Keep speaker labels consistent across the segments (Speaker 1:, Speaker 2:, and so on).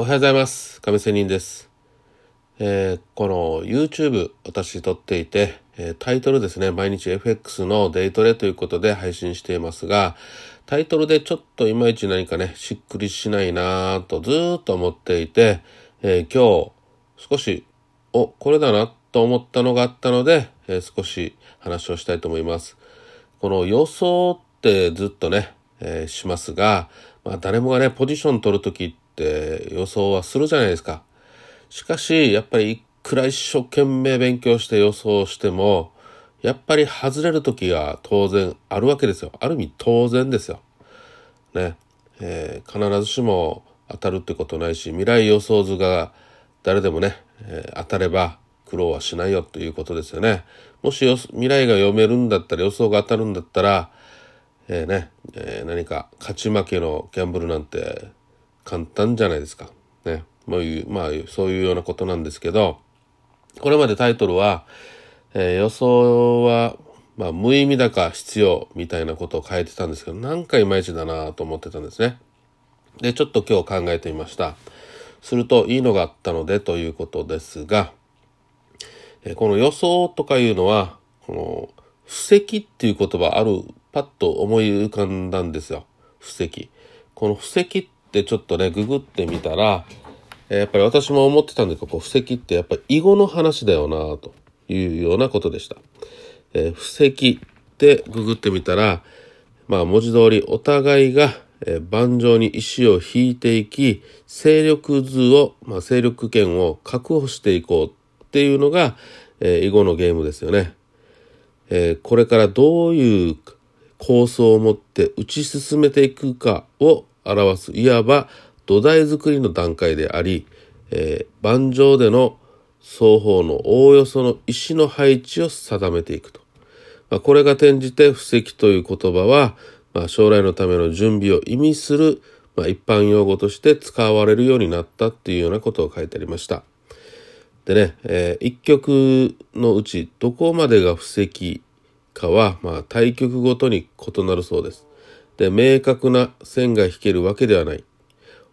Speaker 1: おはようございます。亀仙人です。えーこの YouTube 私撮っていて、えータイトルですね、毎日 FX のデイトレということで配信していますが、タイトルでちょっといまいち何かね、しっくりしないなぁとずーっと思っていて、えー今日少し、お、これだなと思ったのがあったので、え少し話をしたいと思います。この予想ってずっとね、えしますが、まあ、誰もがね、ポジション取るときって予想はするじゃないですか。しかし、やっぱりいくら一生懸命勉強して予想しても、やっぱり外れるときが当然あるわけですよ。ある意味当然ですよ。ね。えー必ずしも当たるってことないし、未来予想図が誰でもね、えー当たれば苦労はしないよということですよね。もしよ未来が読めるんだったら予想が当たるんだったら、えーね、えー何か勝ち負けのギャンブルなんて簡単じゃないですか。ね。もういう、まあ、そういうようなことなんですけど、これまでタイトルは、えー予想は、まあ、無意味だか必要みたいなことを書いてたんですけど、なんかいまいちだなと思ってたんですね。で、ちょっと今日考えてみました。するといいのがあったのでということですが、えーこの予想とかいうのは、この、布石っていう言葉ある、パッと思い浮かんだんですよ。布石。この布石ってちょっとね、ググってみたら、やっぱり私も思ってたんだけど、こう布石ってやっぱり囲碁の話だよなというようなことでした。えー布石ってググってみたら、まあ文字通りお互いが、え盤上に石を引いていき、勢力図を、まあ勢力圏を確保していこうっていうのが、えー囲碁のゲームですよね。えーこれからどういう構想を持って打ち進めていくかを表すいわば土台作りの段階であり、えー盤上での双方のおおよその石の配置を定めていくと。まあ、これが転じて布石という言葉は、まあ、将来のための準備を意味する、まあ、一般用語として使われるようになったっていうようなことを書いてありました。でね、えー一局のうちどこまでが布石かは、まあ、対局ごとに異なるそうです。で、明確な線が引けるわけではない。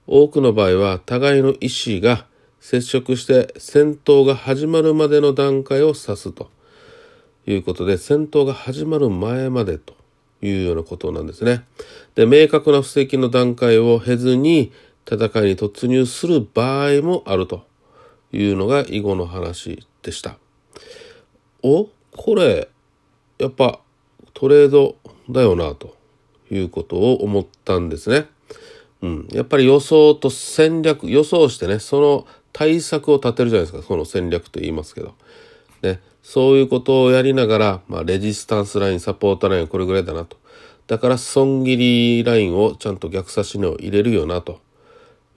Speaker 1: 多くの場合は互いの意思が接触して戦闘が始まるまでの段階を指すということで戦闘が始まる前までというようなことなんですね。で明確な布石の段階を経ずに戦いに突入する場合もあるというのが囲碁の話でした。おこれやっぱトレードだよなということを思ったんですね。うん、やっぱり予想と戦略予想してねその対策を立てるじゃないですか。その戦略と言いますけど、ね、そういうことをやりながら、まあ、レジスタンスラインサポートラインはこれぐらいだなと。だから損切りラインをちゃんと逆差し値を入れるよなと。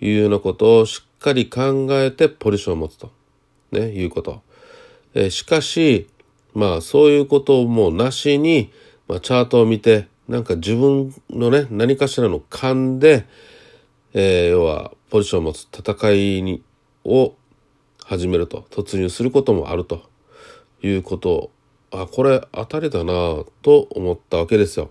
Speaker 1: いうようなことをしっかり考えてポジションを持つと、ね、いうこと、えしかしまあそういうこともなしに、まあ、チャートを見てなんか自分のね何かしらの勘で、えー要はポジションを持つ戦いにを始めると突入することもあるということあこれ当たりだなと思ったわけですよ。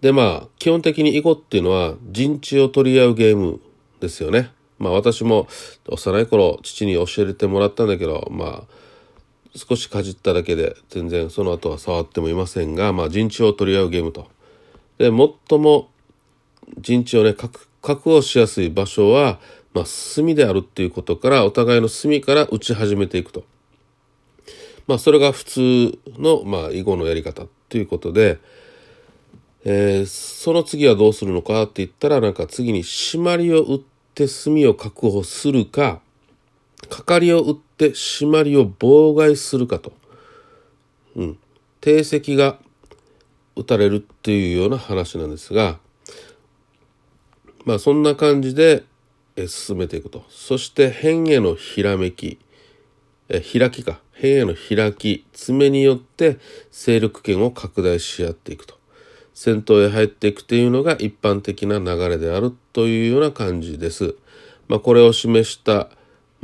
Speaker 1: でまあ基本的に囲碁っていうのは陣地を取り合うゲームですよね。まあ私も幼い頃父に教えてもらったんだけどまあ少しかじっただけで全然その後は触ってもいませんが、まあ、陣地を取り合うゲームと。で最も陣地をね確確保しやすい場所は、まあ、隅であるっていうことからお互いの隅から打ち始めていくと。まあそれが普通の、まあ、囲碁のやり方ということで、えーその次はどうするのかって言ったらなんか次に締まりを打って隅を確保するかかかりを打って締まりを妨害するかと、うん、定石が打たれるっていうような話なんですがまあそんな感じで進めていくと。そして辺へのひらめき。え開きか。辺への開き。爪によって勢力圏を拡大し合っていくと。戦闘へ入っていくというのが一般的な流れであるというような感じです。まあ、これを示した、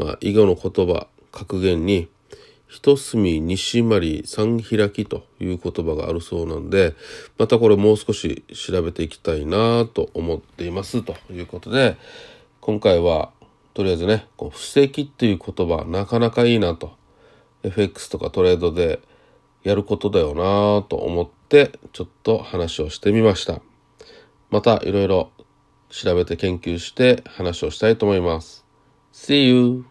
Speaker 1: まあ、囲碁の言葉格言に「一隅二締まり三開き」という言葉があるそうなんでまたこれもう少し調べていきたいなと思っていますということで、今回はとりあえずねこう布石っていう言葉なかなかいいなと FX とかトレードでやることだよなと思ってちょっと話をしてみました。またいろいろ調べて研究して話をしたいと思います。See you!